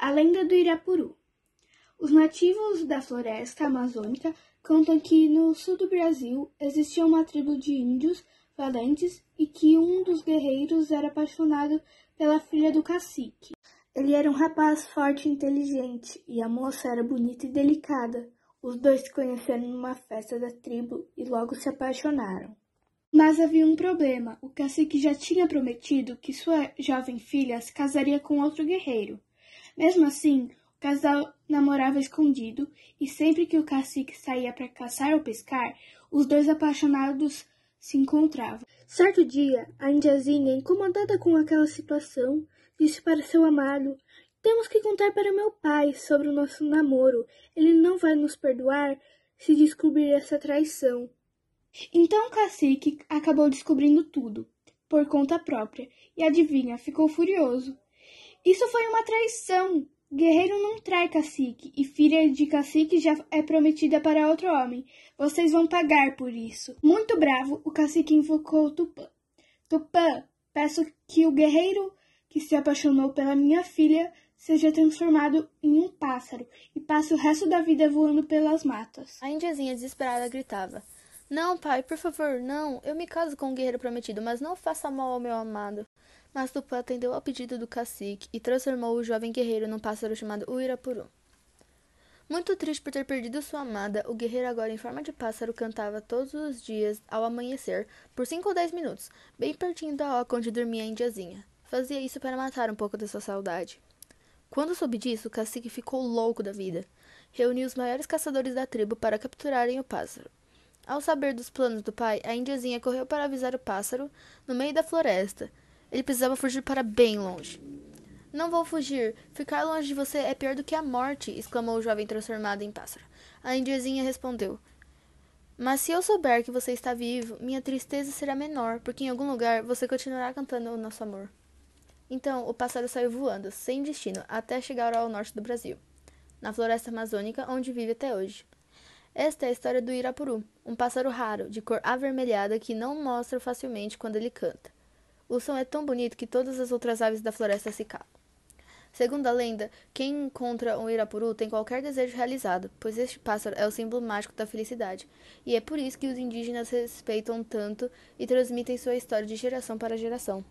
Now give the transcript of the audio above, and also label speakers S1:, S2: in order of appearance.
S1: A lenda do Irapuru. Os nativos da floresta amazônica contam que no sul do Brasil existia uma tribo de índios valentes e que um dos guerreiros era apaixonado pela filha do cacique. Ele era um rapaz forte e inteligente, e a moça era bonita e delicada. Os dois se conheceram numa festa da tribo e logo se apaixonaram. Mas havia um problema. O cacique já tinha prometido que sua jovem filha se casaria com outro guerreiro. Mesmo assim, o casal namorava escondido e sempre que o cacique saía para caçar ou pescar, os dois apaixonados se encontravam. Certo dia, a indiazinha, incomodada com aquela situação, disse para seu amado: Temos que contar para meu pai sobre o nosso namoro. Ele não vai nos perdoar se descobrir essa traição. Então o cacique acabou descobrindo tudo, por conta própria, e adivinha, ficou furioso. Isso foi uma traição. Guerreiro não trai cacique, e filha de cacique já é prometida para outro homem. Vocês vão pagar por isso. Muito bravo, o cacique invocou Tupã. Tupã, peço que o guerreiro que se apaixonou pela minha filha seja transformado em um pássaro e passe o resto da vida voando pelas matas.
S2: A indiazinha desesperada gritava: Não, pai, por favor, não. Eu me caso com o guerreiro prometido, mas não faça mal ao meu amado. Mas Tupã atendeu ao pedido do cacique e transformou o jovem guerreiro num pássaro chamado Uirapuru. Muito triste por ter perdido sua amada, o guerreiro agora em forma de pássaro cantava todos os dias ao amanhecer, por cinco ou dez minutos, bem pertinho da oca onde dormia a indiazinha. Fazia isso para matar um pouco dessa saudade. Quando soube disso, o cacique ficou louco da vida. Reuniu os maiores caçadores da tribo para capturarem o pássaro. Ao saber dos planos do pai, a indiazinha correu para avisar o pássaro no meio da floresta. Ele precisava fugir para bem longe. Não vou fugir. Ficar longe de você é pior do que a morte, exclamou o jovem transformado em pássaro. A indiazinha respondeu: Mas se eu souber que você está vivo, minha tristeza será menor, porque em algum lugar você continuará cantando o nosso amor. Então o pássaro saiu voando, sem destino, até chegar ao norte do Brasil, na floresta amazônica, onde vive até hoje. Esta é a história do Irapuru, um pássaro raro, de cor avermelhada que não mostra facilmente quando ele canta. O som é tão bonito que todas as outras aves da floresta se calam. Segundo a lenda, quem encontra um Irapuru tem qualquer desejo realizado, pois este pássaro é o símbolo mágico da felicidade, e é por isso que os indígenas respeitam tanto e transmitem sua história de geração para geração.